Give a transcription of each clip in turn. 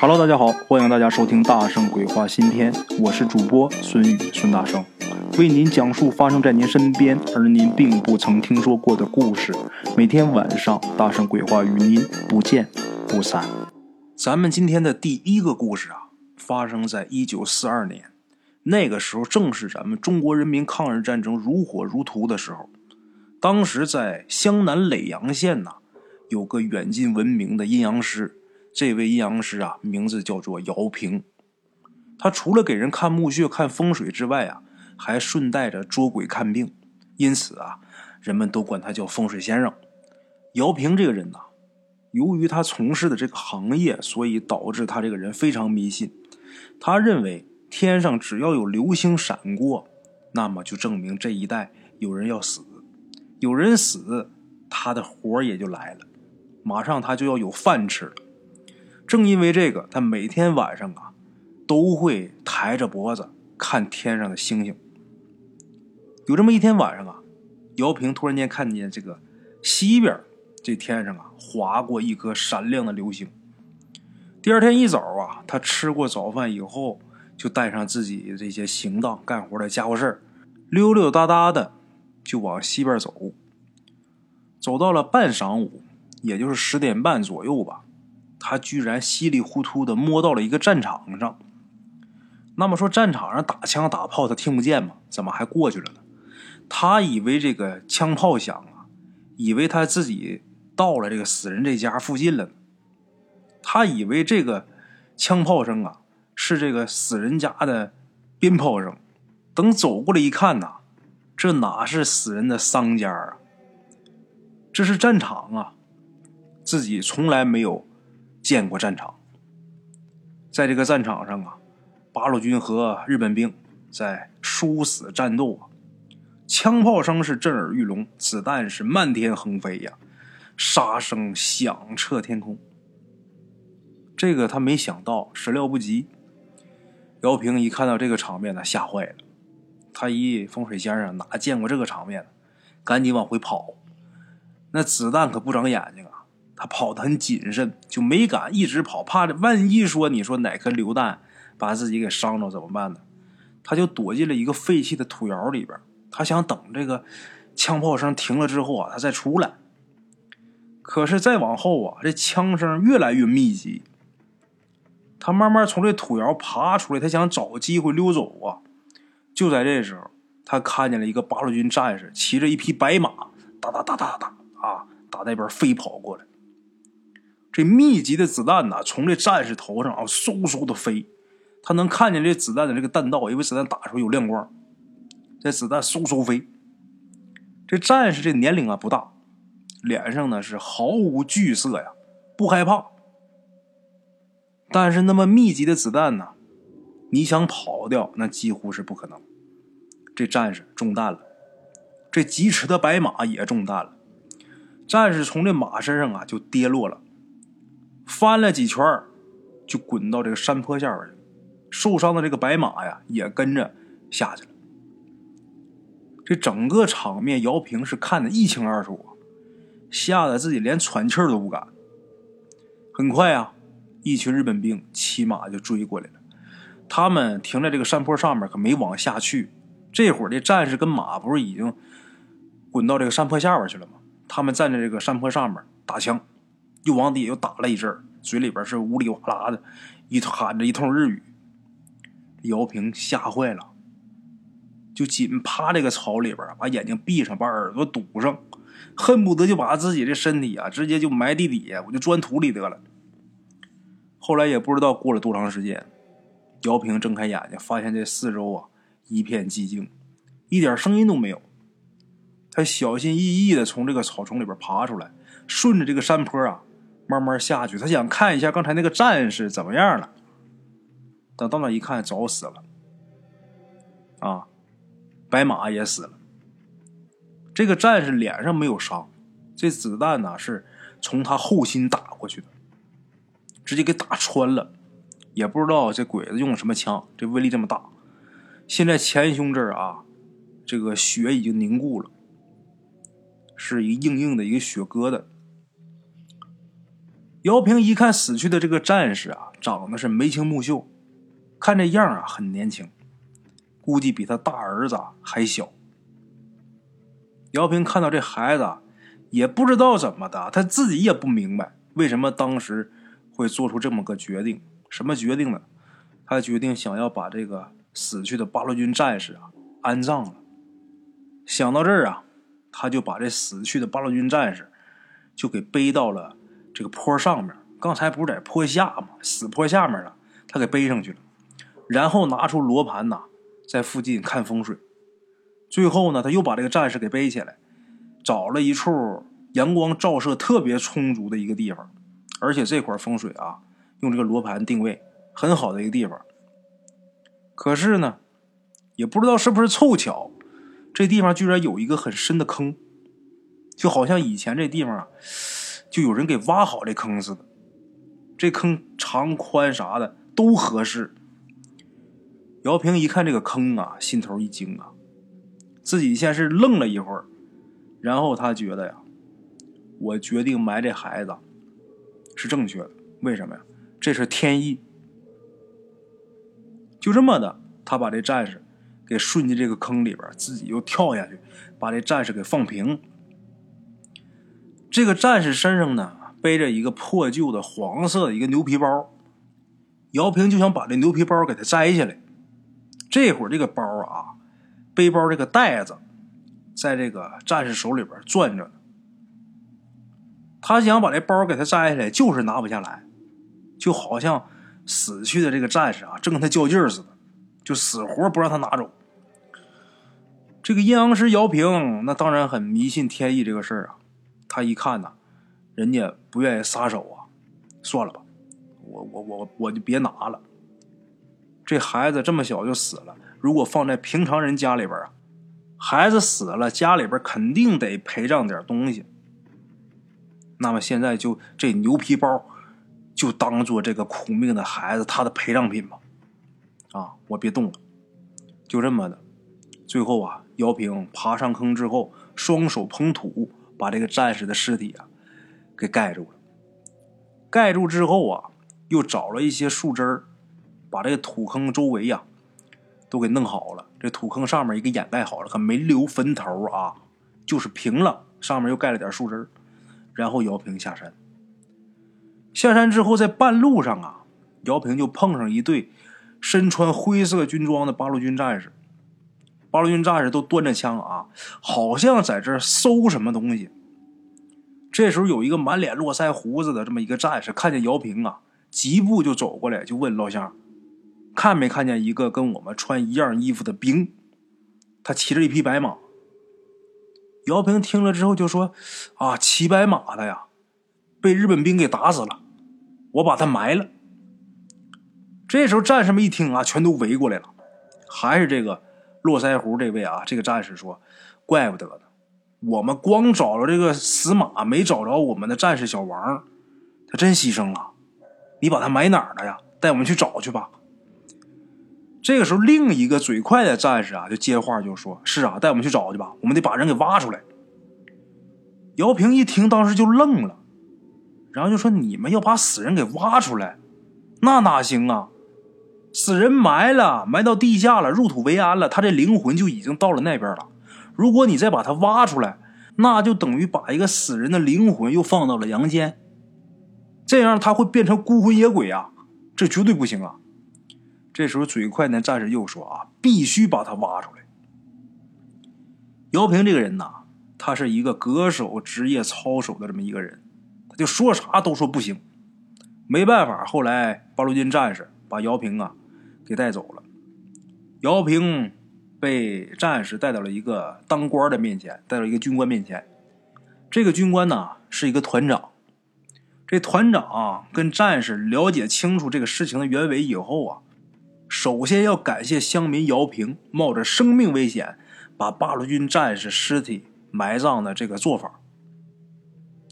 Hello，大家好，欢迎大家收听《大圣鬼话新篇》，我是主播孙宇孙大圣，为您讲述发生在您身边而您并不曾听说过的故事。每天晚上，大圣鬼话与您不见不散。咱们今天的第一个故事啊，发生在一九四二年，那个时候正是咱们中国人民抗日战争如火如荼的时候。当时在湘南耒阳县呐，有个远近闻名的阴阳师。这位阴阳师啊，名字叫做姚平。他除了给人看墓穴、看风水之外啊，还顺带着捉鬼看病，因此啊，人们都管他叫风水先生。姚平这个人呐，由于他从事的这个行业，所以导致他这个人非常迷信。他认为天上只要有流星闪过，那么就证明这一带有人要死。有人死，他的活也就来了，马上他就要有饭吃了。正因为这个，他每天晚上啊，都会抬着脖子看天上的星星。有这么一天晚上啊，姚平突然间看见这个西边这天上啊，划过一颗闪亮的流星。第二天一早啊，他吃过早饭以后，就带上自己这些行当、干活的家伙事儿，溜溜达达的。就往西边走，走到了半晌午，也就是十点半左右吧，他居然稀里糊涂的摸到了一个战场上。那么说战场上打枪打炮他听不见吗？怎么还过去了呢？他以为这个枪炮响啊，以为他自己到了这个死人这家附近了。他以为这个枪炮声啊是这个死人家的鞭炮声。等走过来一看呐。这哪是死人的丧家啊？这是战场啊！自己从来没有见过战场。在这个战场上啊，八路军和日本兵在殊死战斗啊，枪炮声是震耳欲聋，子弹是漫天横飞呀，杀声响彻天空。这个他没想到，始料不及。姚平一看到这个场面呢，吓坏了。他一风水先生哪见过这个场面？赶紧往回跑。那子弹可不长眼睛啊！他跑得很谨慎，就没敢一直跑，怕万一说你说哪颗榴弹把自己给伤着怎么办呢？他就躲进了一个废弃的土窑里边。他想等这个枪炮声停了之后啊，他再出来。可是再往后啊，这枪声越来越密集。他慢慢从这土窑爬出来，他想找机会溜走啊。就在这时候，他看见了一个八路军战士骑着一匹白马，哒哒哒哒哒啊，打那边飞跑过来。这密集的子弹呢，从这战士头上啊，嗖嗖的飞。他能看见这子弹的这个弹道，因为子弹打出有亮光。这子弹嗖嗖飞。这战士这年龄啊不大，脸上呢是毫无惧色呀，不害怕。但是那么密集的子弹呢？你想跑掉，那几乎是不可能。这战士中弹了，这疾驰的白马也中弹了。战士从这马身上啊就跌落了，翻了几圈就滚到这个山坡下边去。受伤的这个白马呀也跟着下去了。这整个场面，姚平是看得一清二楚，吓得自己连喘气都不敢。很快啊，一群日本兵骑马就追过来了。他们停在这个山坡上面，可没往下去。这会儿的战士跟马不是已经滚到这个山坡下边去了吗？他们站在这个山坡上面打枪，又往底下又打了一阵嘴里边是呜里哇啦的，一喊着一通日语。姚平吓坏了，就紧趴这个草里边，把眼睛闭上，把耳朵堵上，恨不得就把自己的身体啊直接就埋地底下，我就钻土里得了。后来也不知道过了多长时间。姚平睁开眼睛，发现这四周啊一片寂静，一点声音都没有。他小心翼翼的从这个草丛里边爬出来，顺着这个山坡啊慢慢下去。他想看一下刚才那个战士怎么样了。等到那一看，早死了。啊，白马也死了。这个战士脸上没有伤，这子弹呢是从他后心打过去的，直接给打穿了。也不知道这鬼子用的什么枪，这威力这么大。现在前胸这儿啊，这个血已经凝固了，是一个硬硬的一个血疙瘩。姚平一看死去的这个战士啊，长得是眉清目秀，看这样啊很年轻，估计比他大儿子还小。姚平看到这孩子，也不知道怎么的，他自己也不明白为什么当时会做出这么个决定。什么决定呢？他决定想要把这个死去的八路军战士啊安葬了。想到这儿啊，他就把这死去的八路军战士就给背到了这个坡上面。刚才不是在坡下吗？死坡下面了，他给背上去了。然后拿出罗盘呐，在附近看风水。最后呢，他又把这个战士给背起来，找了一处阳光照射特别充足的一个地方，而且这块风水啊，用这个罗盘定位很好的一个地方。可是呢，也不知道是不是凑巧。这地方居然有一个很深的坑，就好像以前这地方啊，就有人给挖好这坑似的。这坑长宽啥的都合适。姚平一看这个坑啊，心头一惊啊，自己先是愣了一会儿，然后他觉得呀，我决定埋这孩子是正确的。为什么呀？这是天意。就这么的，他把这战士。给顺进这个坑里边，自己又跳下去，把这战士给放平。这个战士身上呢背着一个破旧的黄色的一个牛皮包，姚平就想把这牛皮包给他摘下来。这会儿这个包啊，背包这个袋子，在这个战士手里边攥着。他想把这包给他摘下来，就是拿不下来，就好像死去的这个战士啊，正跟他较劲似的。就死活不让他拿走。这个阴阳师姚平，那当然很迷信天意这个事儿啊。他一看呐，人家不愿意撒手啊，算了吧，我我我我就别拿了。这孩子这么小就死了，如果放在平常人家里边啊，孩子死了，家里边肯定得陪葬点东西。那么现在就这牛皮包，就当做这个苦命的孩子他的陪葬品吧。啊！我别动了，就这么的。最后啊，姚平爬上坑之后，双手捧土，把这个战士的尸体啊给盖住了。盖住之后啊，又找了一些树枝儿，把这个土坑周围呀都给弄好了。这土坑上面也给掩盖好了，可没留坟头啊，就是平了。上面又盖了点树枝儿，然后姚平下山。下山之后，在半路上啊，姚平就碰上一对。身穿灰色军装的八路军战士，八路军战士都端着枪啊，好像在这搜什么东西。这时候有一个满脸络腮胡子的这么一个战士，看见姚平啊，疾步就走过来，就问老乡：“看没看见一个跟我们穿一样衣服的兵？他骑着一匹白马。”姚平听了之后就说：“啊，骑白马的呀，被日本兵给打死了，我把他埋了。”这时候，战士们一听啊，全都围过来了。还是这个络腮胡这位啊，这个战士说：“怪不得呢，我们光找着这个死马，没找着我们的战士小王，他真牺牲了。你把他埋哪儿了呀？带我们去找去吧。”这个时候，另一个嘴快的战士啊，就接话就说：“是啊，带我们去找去吧，我们得把人给挖出来。”姚平一听，当时就愣了，然后就说：“你们要把死人给挖出来，那哪行啊？”死人埋了，埋到地下了，入土为安了，他这灵魂就已经到了那边了。如果你再把他挖出来，那就等于把一个死人的灵魂又放到了阳间，这样他会变成孤魂野鬼啊，这绝对不行啊！这时候嘴快的战士又说啊，必须把他挖出来。姚平这个人呐，他是一个恪守职业操守的这么一个人，他就说啥都说不行。没办法，后来八路军战士把姚平啊。给带走了，姚平被战士带到了一个当官的面前，带到一个军官面前。这个军官呢是一个团长。这团长跟战士了解清楚这个事情的原委以后啊，首先要感谢乡民姚平冒着生命危险把八路军战士尸体埋葬的这个做法。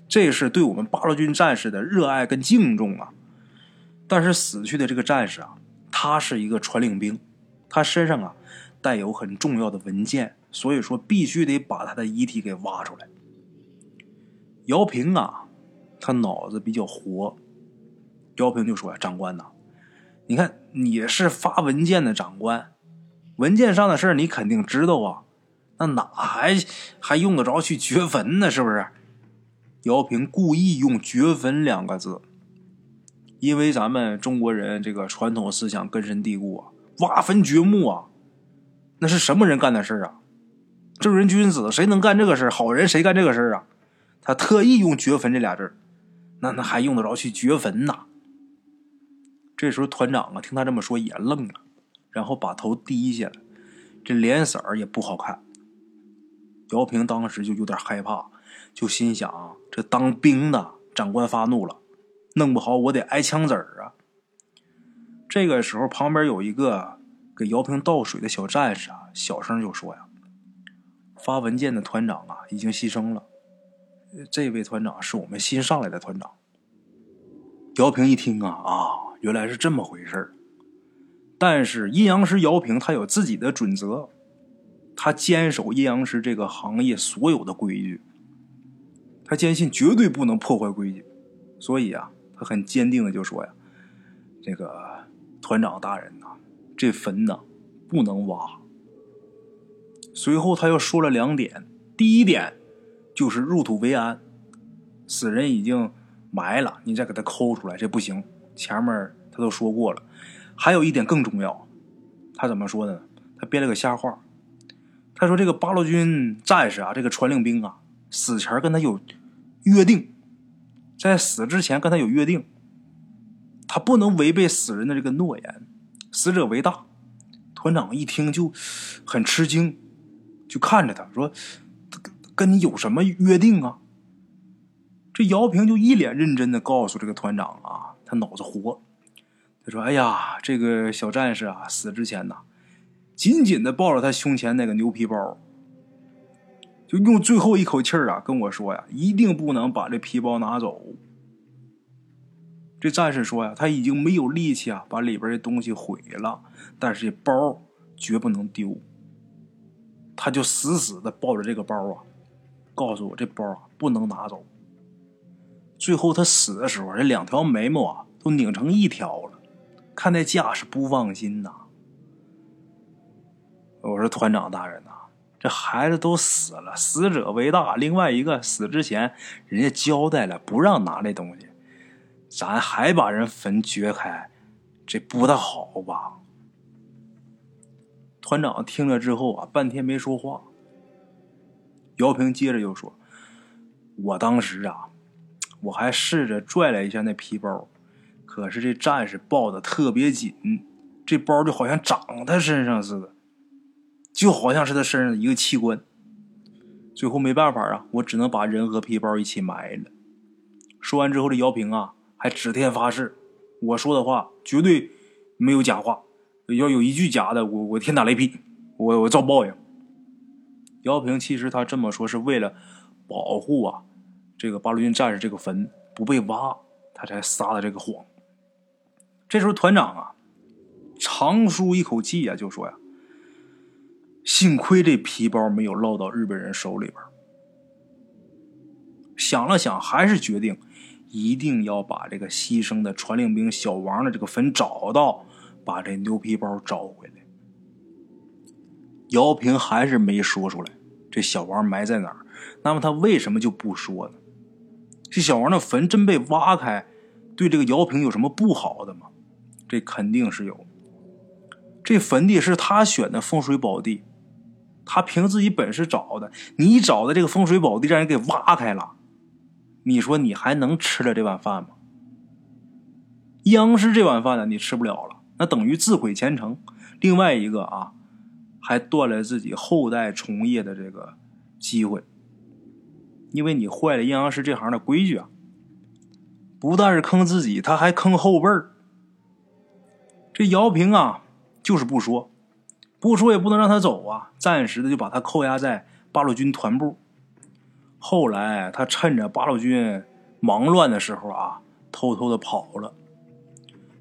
这是对我们八路军战士的热爱跟敬重啊。但是死去的这个战士啊。他是一个传令兵，他身上啊带有很重要的文件，所以说必须得把他的遗体给挖出来。姚平啊，他脑子比较活，姚平就说呀：“长官呐，你看你是发文件的长官，文件上的事儿你肯定知道啊，那哪还还用得着去掘坟呢？是不是？”姚平故意用“掘坟”两个字，因为咱们中国人这个传统思想根深蒂固啊，挖坟掘墓啊，那是什么人干的事儿啊？正人君子谁能干这个事儿？好人谁干这个事儿啊？他特意用“掘坟”这俩字儿，那那还用得着去掘坟呐？这时候团长啊，听他这么说也愣了，然后把头低下了，这脸色儿也不好看。姚平当时就有点害怕，就心想：这当兵的长官发怒了，弄不好我得挨枪子儿啊！这个时候，旁边有一个给姚平倒水的小战士啊，小声就说：“呀，发文件的团长啊，已经牺牲了。”这位团长是我们新上来的团长。姚平一听啊啊，原来是这么回事儿但是阴阳师姚平他有自己的准则，他坚守阴阳师这个行业所有的规矩，他坚信绝对不能破坏规矩，所以啊，他很坚定的就说呀：“这个团长大人呐，这坟呐不能挖。”随后他又说了两点，第一点。就是入土为安，死人已经埋了，你再给他抠出来，这不行。前面他都说过了。还有一点更重要，他怎么说的呢？他编了个瞎话。他说这个八路军战士啊，这个传令兵啊，死前跟他有约定，在死之前跟他有约定，他不能违背死人的这个诺言。死者为大。团长一听就很吃惊，就看着他说。跟你有什么约定啊？这姚平就一脸认真的告诉这个团长啊，他脑子活。他说：“哎呀，这个小战士啊，死之前呐，紧紧的抱着他胸前那个牛皮包，就用最后一口气儿啊跟我说呀，一定不能把这皮包拿走。”这战士说呀，他已经没有力气啊把里边的东西毁了，但是这包绝不能丢。他就死死的抱着这个包啊。告诉我这包啊不能拿走。最后他死的时候，这两条眉毛啊都拧成一条了，看那架势不放心呐。我说团长大人呐，这孩子都死了，死者为大。另外一个死之前，人家交代了不让拿那东西，咱还把人坟掘开，这不大好吧？团长听了之后啊，半天没说话。姚平接着又说：“我当时啊，我还试着拽了一下那皮包，可是这战士抱的特别紧，这包就好像长他身上似的，就好像是他身上的一个器官。最后没办法啊，我只能把人和皮包一起埋了。”说完之后，这姚平啊还指天发誓：“我说的话绝对没有假话，要有一句假的，我我天打雷劈，我我遭报应。”姚平其实他这么说是为了保护啊，这个八路军战士这个坟不被挖，他才撒的这个谎。这时候团长啊长舒一口气啊，就说呀：“幸亏这皮包没有落到日本人手里边。”想了想，还是决定一定要把这个牺牲的传令兵小王的这个坟找到，把这牛皮包找回来。姚平还是没说出来，这小王埋在哪儿？那么他为什么就不说呢？这小王的坟真被挖开，对这个姚平有什么不好的吗？这肯定是有。这坟地是他选的风水宝地，他凭自己本事找的。你找的这个风水宝地让人给挖开了，你说你还能吃了这碗饭吗？央视这碗饭呢，你吃不了了，那等于自毁前程。另外一个啊。还断了自己后代从业的这个机会，因为你坏了阴阳师这行的规矩啊！不但是坑自己，他还坑后辈儿。这姚平啊，就是不说，不说也不能让他走啊，暂时的就把他扣押在八路军团部。后来他趁着八路军忙乱的时候啊，偷偷的跑了。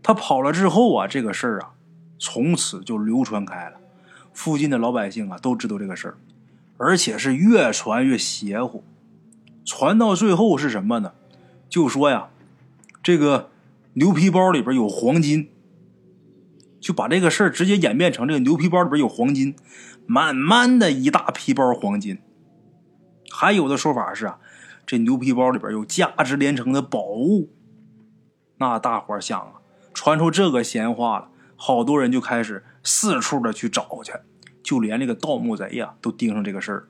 他跑了之后啊，这个事儿啊，从此就流传开了。附近的老百姓啊都知道这个事儿，而且是越传越邪乎，传到最后是什么呢？就说呀，这个牛皮包里边有黄金，就把这个事儿直接演变成这个牛皮包里边有黄金，满满的一大皮包黄金。还有的说法是啊，这牛皮包里边有价值连城的宝物。那大伙想啊，传出这个闲话了，好多人就开始四处的去找去，就连这个盗墓贼呀都盯上这个事儿。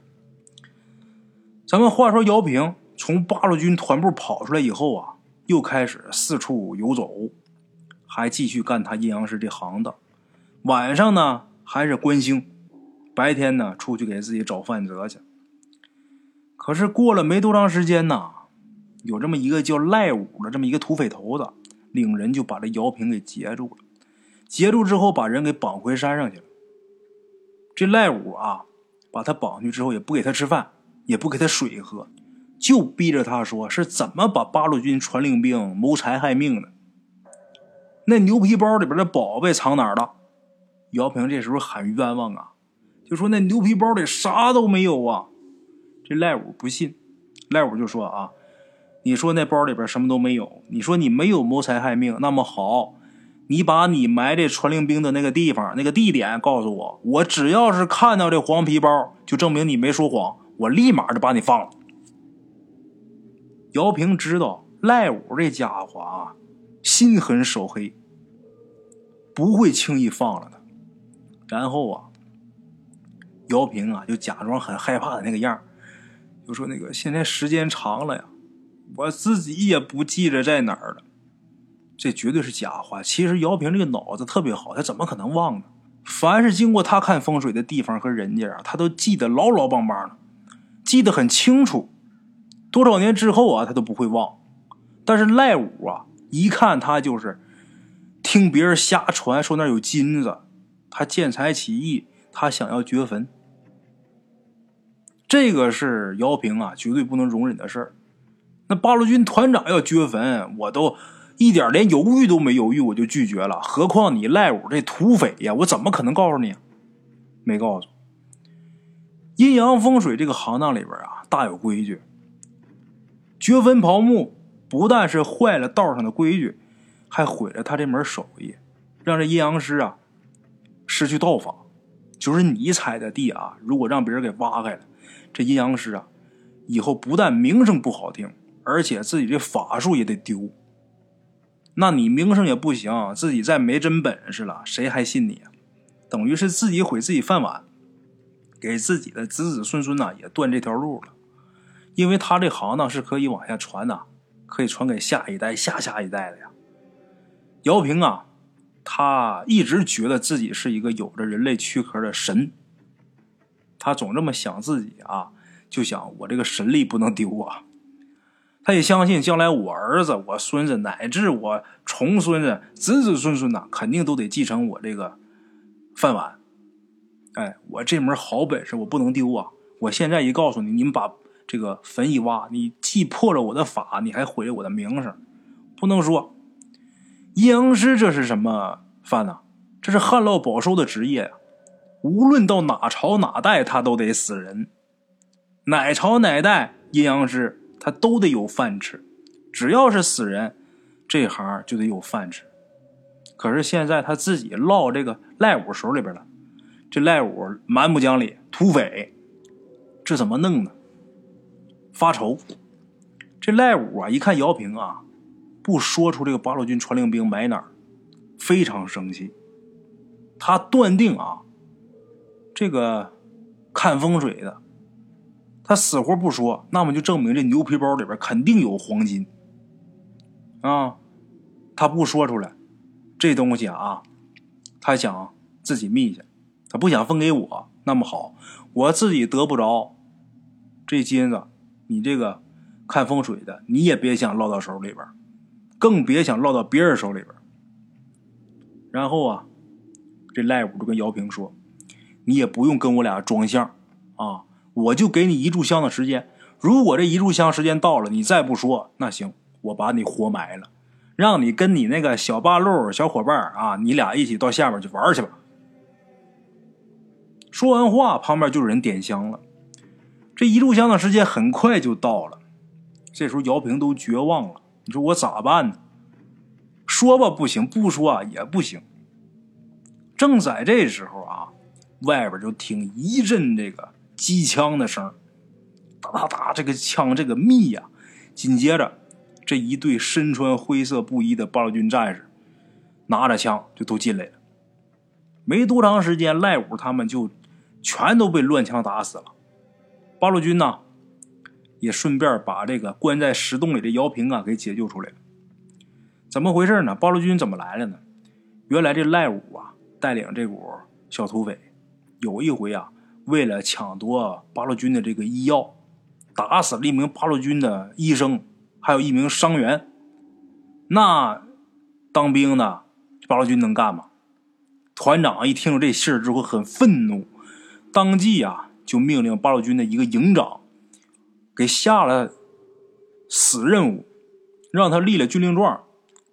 咱们话说，姚平从八路军团部跑出来以后啊，又开始四处游走，还继续干他阴阳师这行当。晚上呢，还是观星；白天呢，出去给自己找饭辙去。可是过了没多长时间呢，有这么一个叫赖武的这么一个土匪头子。领人就把这姚平给截住了，截住之后把人给绑回山上去了。这赖武啊，把他绑去之后也不给他吃饭，也不给他水喝，就逼着他说是怎么把八路军传令兵谋财害命的。那牛皮包里边的宝贝藏哪儿了？姚平这时候喊冤枉啊，就说那牛皮包里啥都没有啊。这赖五不信，赖五就说啊。你说那包里边什么都没有？你说你没有谋财害命，那么好，你把你埋这传令兵的那个地方、那个地点告诉我，我只要是看到这黄皮包，就证明你没说谎，我立马就把你放了。姚平知道赖五这家伙啊，心狠手黑，不会轻易放了的。然后啊，姚平啊就假装很害怕的那个样就说那个现在时间长了呀。我自己也不记着在哪儿了，这绝对是假话。其实姚平这个脑子特别好，他怎么可能忘呢？凡是经过他看风水的地方和人家啊，他都记得牢牢邦邦的，记得很清楚。多少年之后啊，他都不会忘。但是赖武啊，一看他就是听别人瞎传说那有金子，他见财起意，他想要掘坟。这个是姚平啊，绝对不能容忍的事儿。那八路军团长要掘坟，我都一点连犹豫都没犹豫，我就拒绝了。何况你赖武这土匪呀，我怎么可能告诉你？没告诉。阴阳风水这个行当里边啊，大有规矩。掘坟刨墓不但是坏了道上的规矩，还毁了他这门手艺，让这阴阳师啊失去道法。就是你踩的地啊，如果让别人给挖开了，这阴阳师啊，以后不但名声不好听。而且自己这法术也得丢，那你名声也不行，自己再没真本事了，谁还信你？等于是自己毁自己饭碗，给自己的子子孙孙呐也断这条路了。因为他这行当是可以往下传的，可以传给下一代、下下一代的呀。姚平啊，他一直觉得自己是一个有着人类躯壳的神，他总这么想自己啊，就想我这个神力不能丢啊。他也相信，将来我儿子、我孙子，乃至我重孙子、子子孙孙呐，肯定都得继承我这个饭碗。哎，我这门好本事，我不能丢啊！我现在一告诉你，你们把这个坟一挖，你既破了我的法，你还毁了我的名声，不能说。阴阳师这是什么饭呢？这是旱涝保收的职业呀！无论到哪朝哪代，他都得死人。哪朝哪代，阴阳师。他都得有饭吃，只要是死人，这行就得有饭吃。可是现在他自己落这个赖武手里边了，这赖武蛮不讲理，土匪，这怎么弄呢？发愁。这赖武啊，一看姚平啊，不说出这个八路军传令兵埋哪儿，非常生气。他断定啊，这个看风水的。他死活不说，那么就证明这牛皮包里边肯定有黄金啊！他不说出来，这东西啊，他想自己密下，他不想分给我。那么好，我自己得不着这金子，你这个看风水的，你也别想落到手里边，更别想落到别人手里边。然后啊，这赖五就跟姚平说：“你也不用跟我俩装相啊。”我就给你一炷香的时间，如果这一炷香时间到了，你再不说，那行，我把你活埋了，让你跟你那个小八路小伙伴啊，你俩一起到下边去玩去吧。说完话，旁边就有人点香了。这一炷香的时间很快就到了，这时候姚平都绝望了，你说我咋办呢？说吧不行，不说啊也不行。正在这时候啊，外边就听一阵这个机枪的声哒哒哒，这个枪这个密呀。紧接着，这一队身穿灰色布衣的八路军战士，拿着枪就都进来了。没多长时间，赖五他们就全都被乱枪打死了。八路军呢，也顺便把这个关在石洞里的姚平啊给解救出来了。怎么回事呢？八路军怎么来了呢？原来这赖五啊带领这股小土匪，有一回啊，为了抢夺八路军的这个医药。打死了一名八路军的医生，还有一名伤员。那当兵的八路军能干吗？团长一听这信儿之后很愤怒，当即啊就命令八路军的一个营长给下了死任务，让他立了军令状，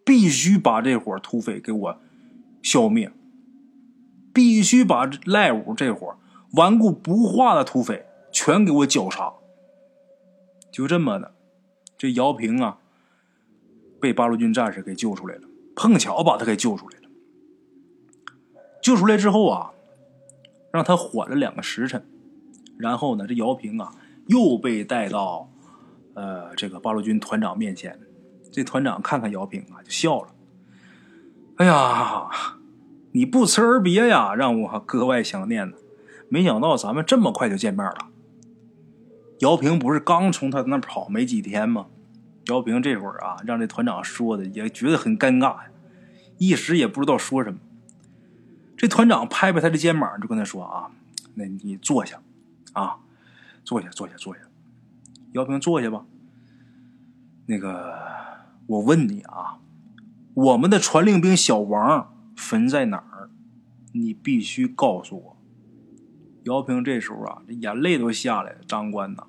必须把这伙土匪给我消灭，必须把赖五这伙顽固不化的土匪全给我绞杀。就这么的，这姚平啊，被八路军战士给救出来了，碰巧把他给救出来了。救出来之后啊，让他缓了两个时辰，然后呢，这姚平啊又被带到呃这个八路军团长面前。这团长看看姚平啊，就笑了：“哎呀，你不辞而别呀，让我格外想念呢。没想到咱们这么快就见面了。”姚平不是刚从他那跑没几天吗？姚平这会儿啊，让这团长说的也觉得很尴尬呀，一时也不知道说什么。这团长拍拍他的肩膀，就跟他说：“啊，那你坐下，啊，坐下，坐下，坐下。”姚平坐下吧。那个，我问你啊，我们的传令兵小王坟在哪儿？你必须告诉我。姚平这时候啊，这眼泪都下来了。长官呐，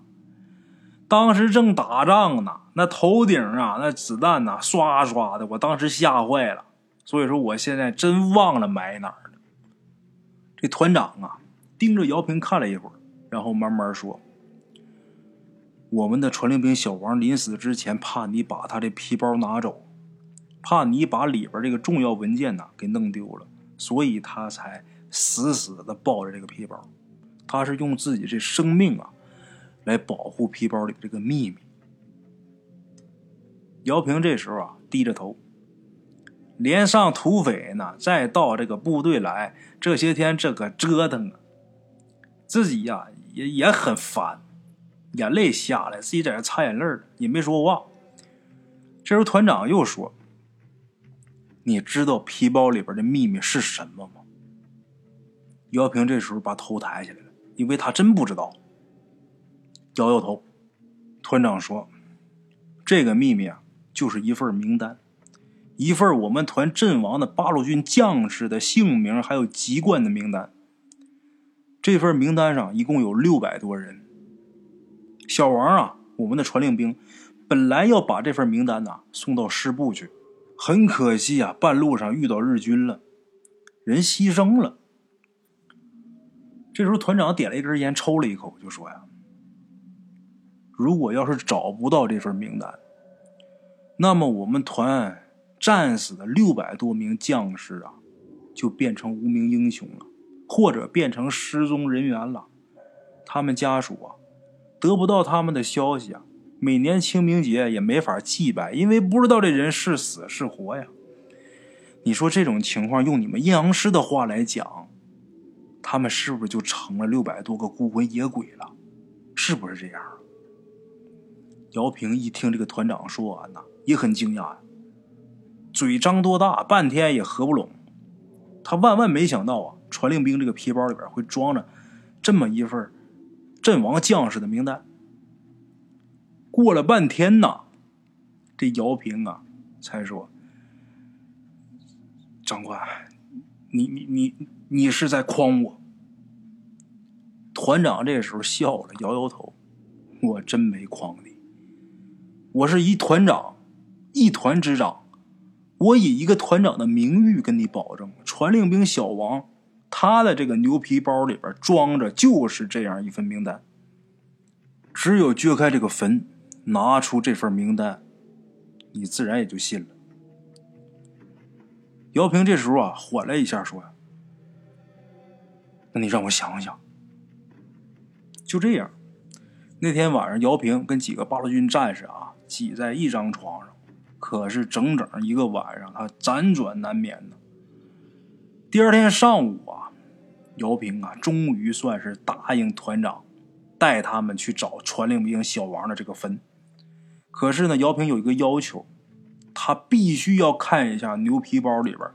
当时正打仗呢，那头顶啊，那子弹呐，刷刷的，我当时吓坏了。所以说，我现在真忘了埋哪儿了。这团长啊，盯着姚平看了一会儿，然后慢慢说：“我们的传令兵小王临死之前，怕你把他的皮包拿走，怕你把里边这个重要文件呐给弄丢了，所以他才死死的抱着这个皮包。”他是用自己这生命啊，来保护皮包里这个秘密。姚平这时候啊，低着头，连上土匪呢，再到这个部队来，这些天这个折腾啊，自己呀也也很烦，眼泪下来，自己在这擦眼泪呢也没说话。这时候团长又说：“你知道皮包里边的秘密是什么吗？”姚平这时候把头抬起来了。因为他真不知道，摇摇头。团长说：“这个秘密啊，就是一份名单，一份我们团阵亡的八路军将士的姓名还有籍贯的名单。这份名单上一共有六百多人。小王啊，我们的传令兵，本来要把这份名单呐送到师部去，很可惜啊，半路上遇到日军了，人牺牲了。”这时候，团长点了一根烟，抽了一口，就说：“呀，如果要是找不到这份名单，那么我们团战死的六百多名将士啊，就变成无名英雄了，或者变成失踪人员了。他们家属啊，得不到他们的消息啊，每年清明节也没法祭拜，因为不知道这人是死是活呀。你说这种情况，用你们阴阳师的话来讲。”他们是不是就成了六百多个孤魂野鬼了？是不是这样？姚平一听这个团长说完呐，也很惊讶呀，嘴张多大，半天也合不拢。他万万没想到啊，传令兵这个皮包里边会装着这么一份阵亡将士的名单。过了半天呢，这姚平啊才说：“长官，你你你。”你是在诓我？团长这时候笑了，摇摇头：“我真没诓你，我是一团长，一团之长，我以一个团长的名誉跟你保证，传令兵小王他的这个牛皮包里边装着就是这样一份名单。只有掘开这个坟，拿出这份名单，你自然也就信了。”姚平这时候啊，缓了一下，说：“那你让我想想。”就这样，那天晚上，姚平跟几个八路军战士啊挤在一张床上，可是整整一个晚上，他辗转难眠呢。第二天上午啊，姚平啊，终于算是答应团长，带他们去找传令兵小王的这个坟。可是呢，姚平有一个要求。他必须要看一下牛皮包里边，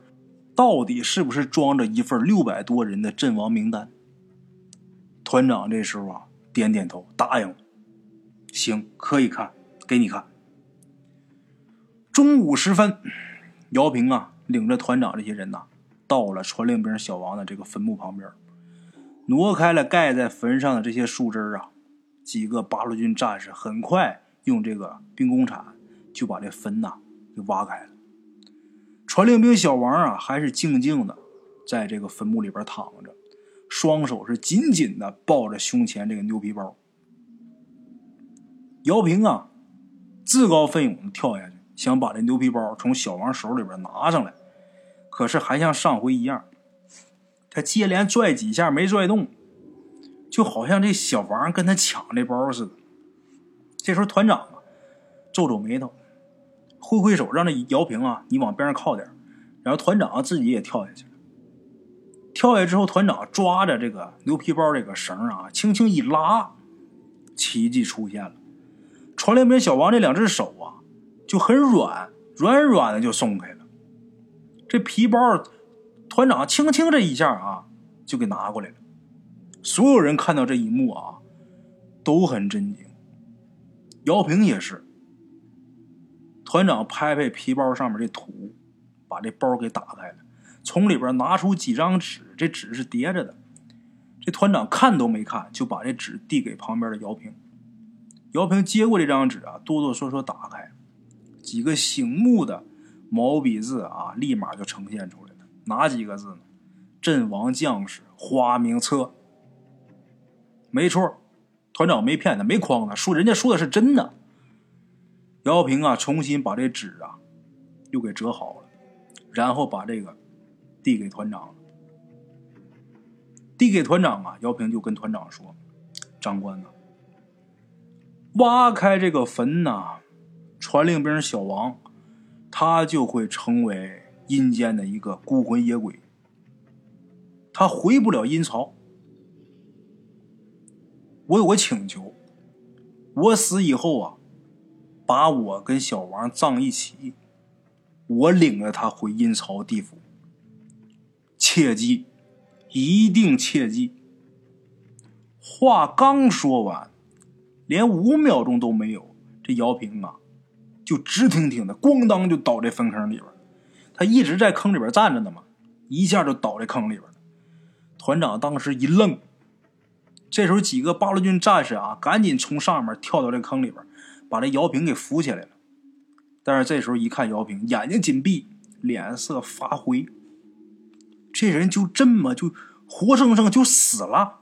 到底是不是装着一份六百多人的阵亡名单。团长这时候啊，点点头，答应。行，可以看，给你看。中午时分，姚平啊，领着团长这些人呐，到了传令兵小王的这个坟墓旁边，挪开了盖在坟上的这些树枝啊。几个八路军战士很快用这个兵工铲就把这坟呐。给挖开了，传令兵小王啊，还是静静的在这个坟墓里边躺着，双手是紧紧的抱着胸前这个牛皮包。姚平啊，自告奋勇的跳下去，想把这牛皮包从小王手里边拿上来，可是还像上回一样，他接连拽几下没拽动，就好像这小王跟他抢这包似的。这时候团长啊，皱皱眉头。挥挥手，让这姚平啊，你往边上靠点然后团长自己也跳下去了。跳下之后，团长抓着这个牛皮包这个绳啊，轻轻一拉，奇迹出现了。传令兵小王这两只手啊，就很软，软软的就松开。这皮包，团长轻轻这一下啊，就给拿过来了。所有人看到这一幕啊，都很震惊。姚平也是。团长拍拍皮包上面的土，把这包给打开了，从里边拿出几张纸，这纸是叠着的。这团长看都没看，就把这纸递给旁边的姚平。姚平接过这张纸啊，哆哆嗦嗦打开，几个醒目的毛笔字啊，立马就呈现出来了。哪几个字呢？阵亡将士花名册。没错，团长没骗他，没诓他，说人家说的是真的。姚平啊，重新把这纸啊又给折好了，然后把这个递给团长。递给团长啊，姚平就跟团长说：“长官呐，挖开这个坟呐，传令兵小王他就会成为阴间的一个孤魂野鬼，他回不了阴曹。我有个请求，我死以后啊。”把我跟小王葬一起，我领着他回阴曹地府。切记，一定切记。话刚说完，连五秒钟都没有，这姚平啊，就直挺挺的，咣当就倒在坟坑里边。他一直在坑里边站着呢嘛，一下就倒在坑里边了。团长当时一愣，这时候几个八路军战士啊，赶紧从上面跳到这坑里边。把这姚平给扶起来了，但是这时候一看姚平，眼睛紧闭，脸色发灰，这人就这么就活生生就死了。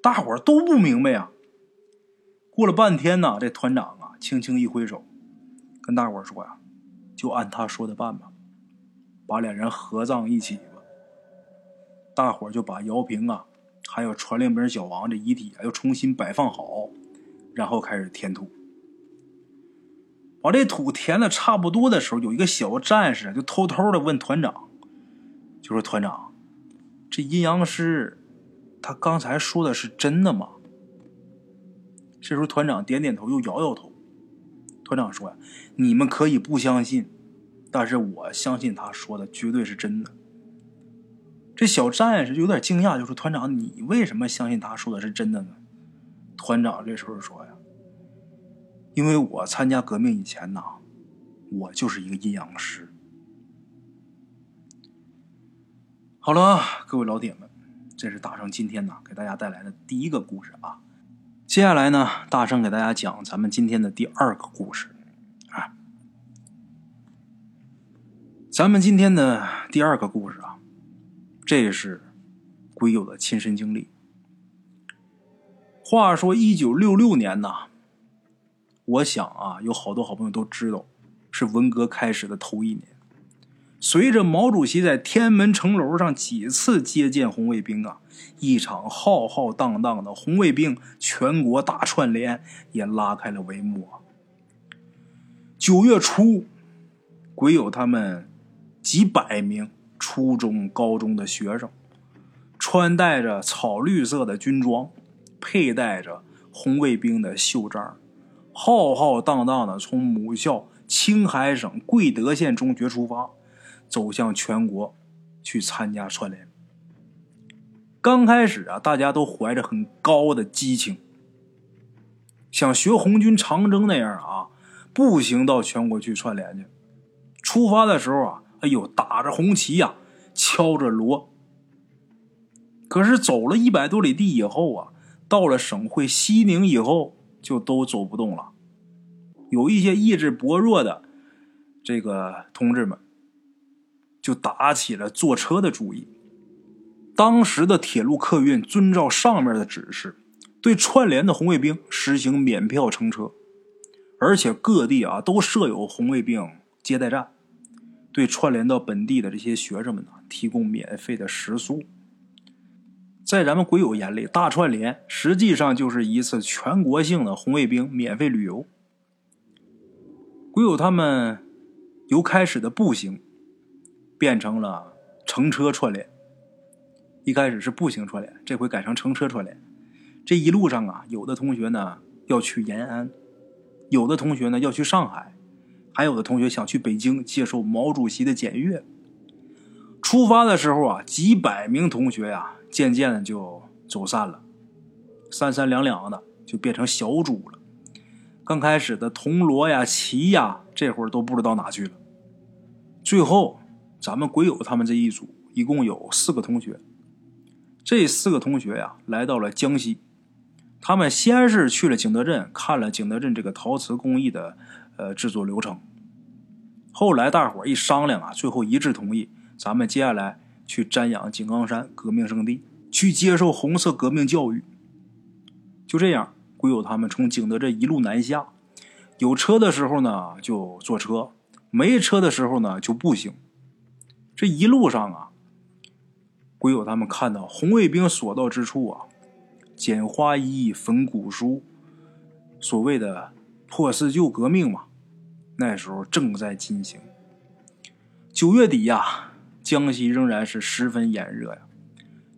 大伙儿都不明白啊。过了半天呢，这团长，轻轻一挥手，跟大伙说呀：“就按他说的办吧，把两人合葬一起吧。”大伙就把姚平啊，还有传令兵小王这遗体啊，又重新摆放好。然后开始填土，把这土填的差不多的时候，有一个小战士就偷偷的问团长，就说：“团长，这阴阳师他刚才说的是真的吗？”这时候团长点点头，又摇摇头。团长说：“呀，你们可以不相信，但是我相信他说的绝对是真的。”这小战士有点惊讶，就说：“团长，你为什么相信他说的是真的呢？”团长这时候说呀：“因为我参加革命以前呐，我就是一个阴阳师。”好了，各位老铁们，这是大圣今天呢给大家带来的第一个故事啊。接下来呢，大圣给大家讲咱们今天的第二个故事啊。咱们今天的第二个故事啊，这是鬼友的亲身经历。话说一九六六年呐，我想啊，有好多好朋友都知道，是文革开始的头一年。随着毛主席在天安门城楼上几次接见红卫兵啊，一场浩浩荡荡的红卫兵全国大串联也拉开了帷幕啊。九月初，鬼友他们几百名初中、高中的学生，穿戴着草绿色的军装，佩戴着红卫兵的袖章，浩浩荡荡的从母校青海省贵德县中学出发。走向全国去参加串联。刚开始啊，大家都怀着很高的激情，想学红军长征那样啊，步行到全国去串联去。出发的时候啊，哎呦，打着红旗呀，敲着锣。可是走了一百多里地以后啊，到了省会西宁以后，就都走不动了。有一些意志薄弱的这个同志们。就打起了坐车的主意。当时的铁路客运遵照上面的指示，对串联的红卫兵实行免票乘车，而且各地啊都设有红卫兵接待站，对串联到本地的这些学生们呢提供免费的食宿。在咱们鬼友眼里，大串联实际上就是一次全国性的红卫兵免费旅游。鬼友他们由开始的步行。变成了乘车串联，一开始是步行串联，这回改成乘车串联。这一路上啊，有的同学呢要去延安，有的同学呢要去上海，还有的同学想去北京接受毛主席的检阅。出发的时候啊，几百名同学呀，渐渐的就走散了，三三两两的就变成小组了。刚开始的铜锣呀、旗呀，这会儿都不知道哪去了。最后。咱们鬼友他们这一组一共有四个同学，这四个同学呀来到了江西，他们先是去了景德镇看了景德镇这个陶瓷工艺的呃制作流程，后来大伙一商量啊，最后一致同意，咱们接下来去瞻仰井冈山革命圣地，去接受红色革命教育。就这样，鬼友他们从景德镇一路南下，有车的时候呢就坐车，没车的时候呢就步行。这一路上啊，鬼友他们看到红卫兵所到之处啊，捡花衣、焚古书，所谓的破四旧革命嘛，那时候正在进行。九月底呀，江西仍然是十分炎热呀。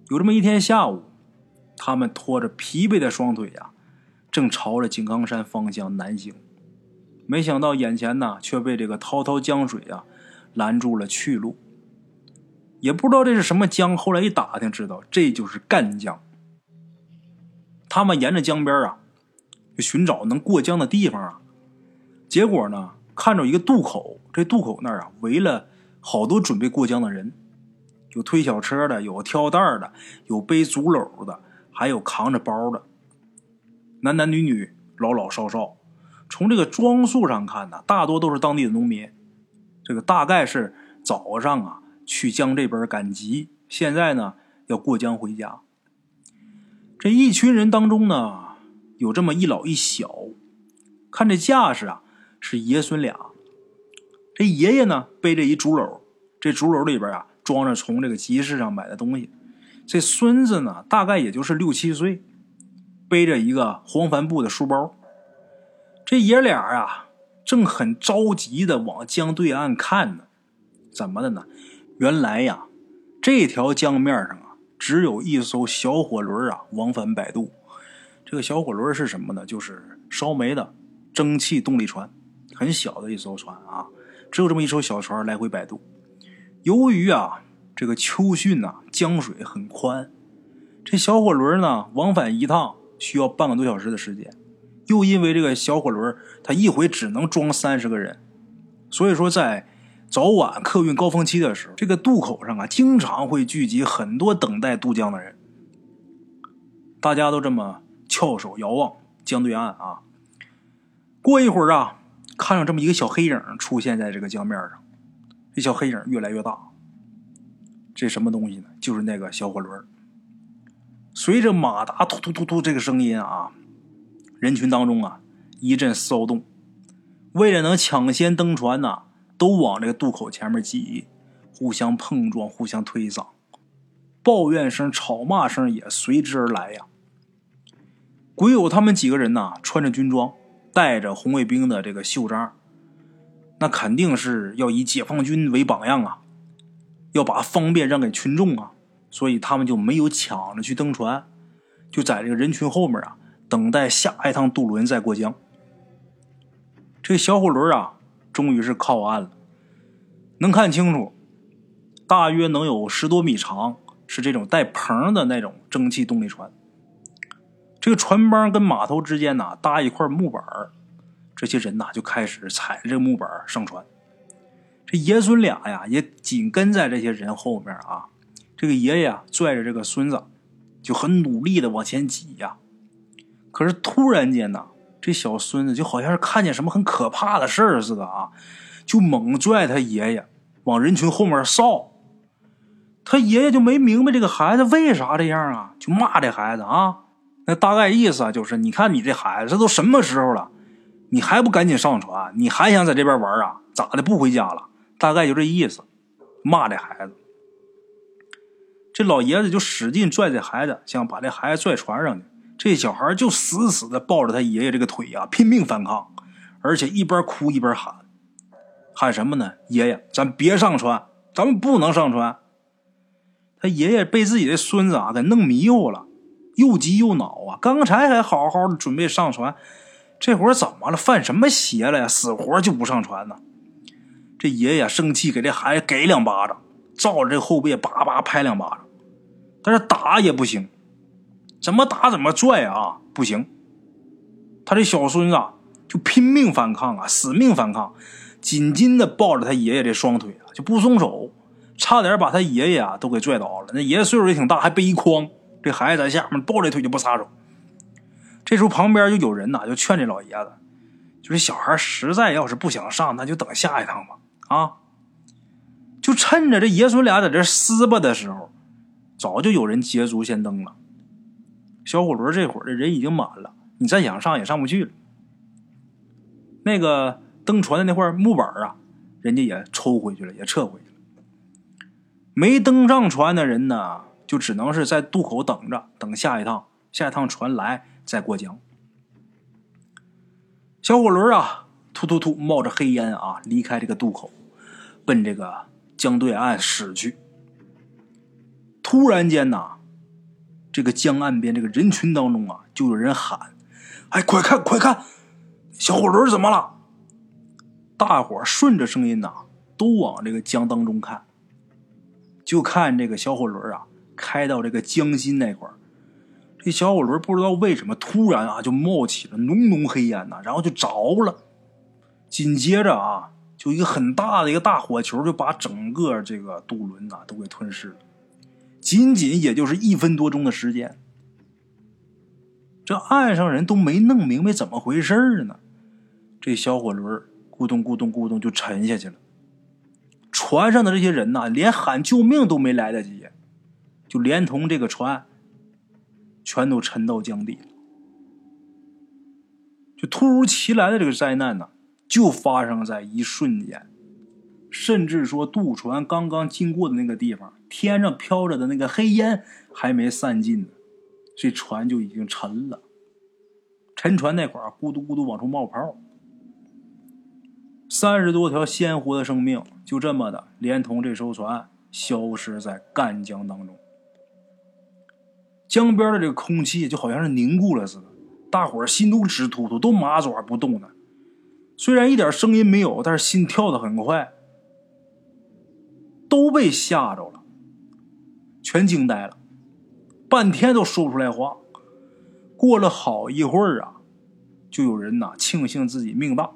有这么一天下午，他们拖着疲惫的双腿呀，正朝着井冈山方向南行，没想到眼前呢，却被这个滔滔江水啊拦住了去路。也不知道这是什么江，后来一打听，知道这就是赣江。他们沿着江边啊，就寻找能过江的地方啊。结果呢，看着一个渡口，这渡口那儿啊，围了好多准备过江的人，有推小车的，有挑担的，有背竹篓的，还有扛着包的，男男女女，老老少少。从这个装束上看呢，大多都是当地的农民。这个大概是早上啊。去江这边赶集，现在呢要过江回家。这一群人当中呢，有这么一老一小，看这架势啊，是爷孙俩。这爷爷呢背着一竹篓，这竹篓里边啊装着从这个集市上买的东西。这孙子呢大概也就是六七岁，背着一个黄帆布的书包。这爷俩啊正很着急的往江对岸看呢，怎么的呢？原来呀，这条江面上啊，只有一艘小火轮啊往返摆渡。这个小火轮是什么呢？就是烧煤的蒸汽动力船，很小的一艘船啊，只有这么一艘小船来回摆渡。由于啊，这个秋汛呐，江水很宽，这小火轮呢往返一趟需要半个多小时的时间。又因为这个小火轮它一回只能装三十个人，所以说在。早晚客运高峰期的时候，这个渡口上啊，经常会聚集很多等待渡江的人。大家都这么翘首遥望江对岸啊。过一会儿啊，看到这么一个小黑影出现在这个江面上，这小黑影越来越大。这什么东西呢？就是那个小火轮。随着马达突突突突这个声音啊，人群当中啊一阵骚动。为了能抢先登船呐。都往这个渡口前面挤，互相碰撞，互相推搡，抱怨声、吵骂声也随之而来呀。鬼友他们几个人呐，穿着军装，带着红卫兵的这个袖章，那肯定是要以解放军为榜样啊，要把方便让给群众啊，所以他们就没有抢着去登船，就在这个人群后面啊，等待下一趟渡轮再过江。这个小火轮啊，终于是靠岸了，能看清楚，大约能有十多米长，是这种带棚的那种蒸汽动力船。这个船帮跟码头之间呢搭一块木板这些人呐就开始踩着这个木板上船。这爷孙俩呀也紧跟在这些人后面啊。这个爷爷啊拽着这个孙子，就很努力的往前挤呀。可是突然间呐，这小孙子就好像是看见什么很可怕的事儿似的啊，就猛拽他爷爷往人群后面扫。他爷爷就没明白这个孩子为啥这样啊，就骂这孩子啊。那大概意思啊，就是你看你这孩子，这都什么时候了，你还不赶紧上船？你还想在这边玩啊？咋的？不回家了？大概就这意思，骂这孩子。这老爷子就使劲拽这孩子，想把这孩子拽船上去。这小孩就死死的抱着他爷爷这个腿呀，拼命反抗，而且一边哭一边喊，喊什么呢？爷爷，咱别上船，咱们不能上船。他爷爷被自己的孙子啊给弄迷糊了。又急又恼啊！刚才还好好的准备上船，这会儿怎么了？犯什么邪了呀？死活就不上船呢？这爷爷生气，给这孩子给两巴掌，照着这后背叭叭拍两巴掌，但是打也不行，怎么打怎么拽啊？不行！他这小孙子就拼命反抗啊，死命反抗，紧紧的抱着他爷爷这双腿啊，就不松手，差点把他爷爷啊都给拽倒了。那爷爷岁数也挺大，还背一筐。这孩子在下面抱着腿就不撒手。这时候旁边就有人呐，就劝这老爷子，就是小孩实在要是不想上，那就等下一趟吧。啊，就趁着这爷孙俩在这撕巴的时候，早就有人捷足先登了。小火轮这会儿的人已经满了，你再想上也上不去了。那个登船的那块木板啊，人家也抽回去了，也撤回去了。没登上船的人呢？就只能是在渡口等着，等下一趟，下一趟船来再过江。小火轮啊，突突突冒着黑烟啊，离开这个渡口，奔这个江对岸驶去。突然间呐，这个江岸边这个人群当中啊，就有人喊：“哎，快看快看，小火轮怎么了？”大伙顺着声音呐，都往这个江当中看，就看这个小火轮啊。开到这个江心那块儿，这小火轮不知道为什么突然啊就冒起了浓浓黑烟呐，然后就着了。紧接着啊，就一个很大的一个大火球就把整个这个渡轮呐都给吞噬了。仅仅也就是一分多钟的时间，这岸上人都没弄明白怎么回事呢。这小火轮咕咚咕咚咕咚就沉下去了。船上的这些人呐，连喊救命都没来得及。就连同这个船，全都沉到江底了。就突如其来的这个灾难呢，就发生在一瞬间，甚至说渡船刚刚经过的那个地方，天上飘着的那个黑烟还没散尽呢，这船就已经沉了。沉船那会儿，咕嘟咕嘟往出冒泡，三十多条鲜活的生命就这么的连同这艘船消失在赣江当中。江边的这个空气就好像是凝固了似的，大伙儿心都直突突，都麻爪不动的。虽然一点声音没有，但是心跳的很快，都被吓着了，全惊呆了，半天都说不出来话。过了好一会儿啊，就有人呐庆幸自己命大，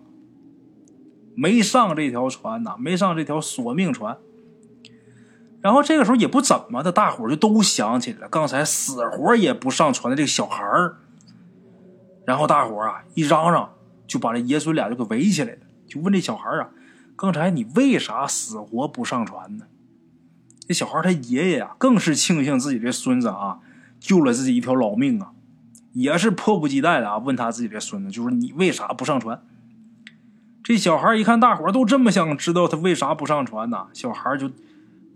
没上这条船呐，没上这条索命船。然后这个时候也不怎么的，大伙就都想起来了刚才死活也不上船的这个小孩儿。然后大伙啊一嚷嚷，就把这爷孙俩就给围起来了，就问这小孩啊：“刚才你为啥死活不上船呢？”这小孩他爷爷呀，更是庆幸自己这孙子啊救了自己一条老命啊，也是迫不及待的啊问他自己这孙子，就说：“你为啥不上船？”这小孩一看大伙都这么想知道他为啥不上船呢，小孩就。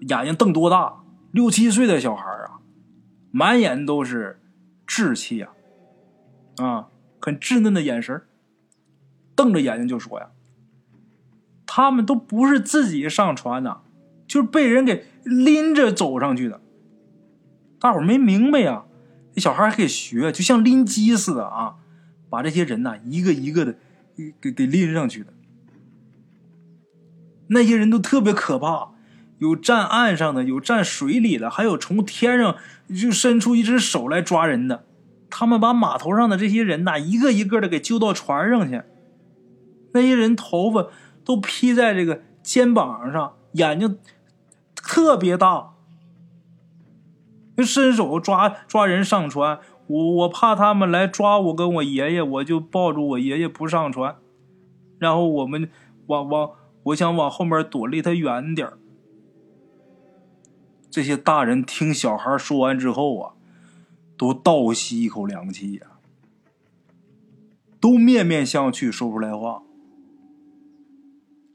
眼睛瞪多大，六七岁的小孩啊，满眼都是稚气啊，啊，很稚嫩的眼神瞪着眼睛就说呀：“他们都不是自己上船的，就是被人给拎着走上去的。”大伙没明白呀，这小孩还可以学，就像拎鸡似的啊，把这些人呐一个一个的给给拎上去的。那些人都特别可怕，有站岸上的，有站水里的，还有从天上就伸出一只手来抓人的。他们把码头上的这些人呐，一个一个的给救到船上去。那些人头发都披在这个肩膀上，眼睛特别大。伸手抓抓人上船，我我怕他们来抓我跟我爷爷，我就抱住我爷爷不上船，然后我们往往我想往后面躲，离他远点这些大人听小孩说完之后啊，都倒吸一口凉气呀，都面面相觑，说不出来话。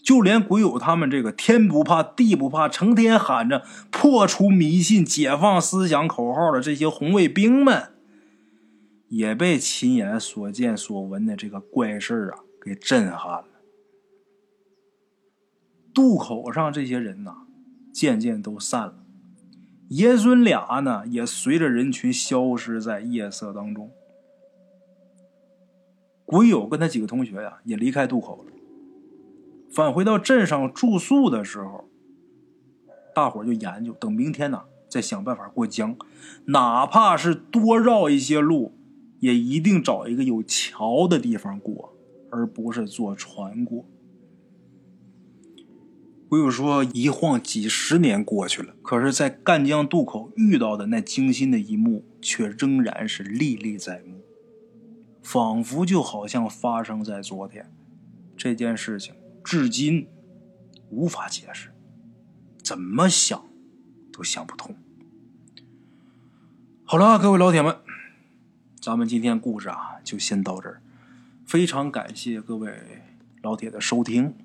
就连鬼友他们这个天不怕地不怕，成天喊着破除迷信、解放思想口号的这些红卫兵们，也被亲眼所见所闻的这个怪事啊给震撼了。渡口上这些人呐，渐渐都散了，爷孙俩呢也随着人群消失在夜色当中。鬼友跟他几个同学呀，也离开渡口了。返回到镇上住宿的时候，大伙就研究，等明天呢再想办法过江，哪怕是多绕一些路，也一定找一个有桥的地方过，而不是坐船过。我有说，一晃几十年过去了，可是，在赣江渡口遇到的那惊心的一幕，却仍然是历历在目，仿佛就好像发生在昨天。这件事情。至今无法解释，怎么想都想不通。好了，各位老铁们，咱们今天故事啊就先到这儿。非常感谢各位老铁的收听。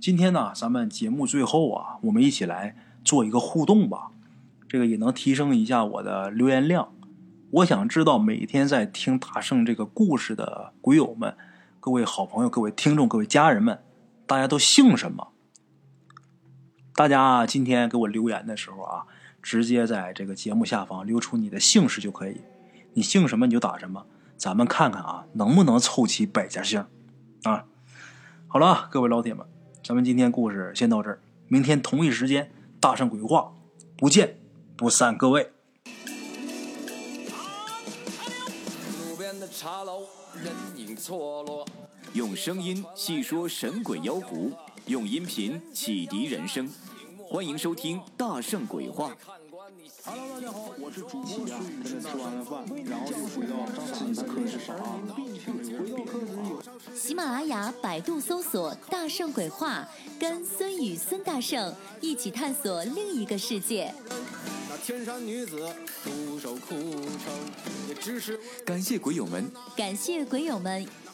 今天呢，咱们节目最后啊，我们一起来做一个互动吧，这个也能提升一下我的留言量。我想知道每天在听大圣这个故事的鬼友们、各位好朋友、各位听众、各位家人们。大家都姓什么？大家今天给我留言的时候啊，直接在这个节目下方留出你的姓氏就可以。你姓什么你就打什么，咱们看看啊，能不能凑齐百家姓啊？好了，各位老铁们，咱们今天故事先到这儿，明天同一时间大圣鬼话不见不散，各位。路边的茶楼，人影错落。用声音细说神鬼妖狐，用音频启迪人生。欢迎收听《大圣鬼话》。Hello，大家好，我是主播孙宇。跟着吃完了饭，然后就回到自己的课室上啊。喜马拉雅、百度搜索“大圣鬼话”，跟孙宇、孙大圣一起探索另一个世界。那天山女子独守空城，也只是感谢鬼友们，感谢鬼友们。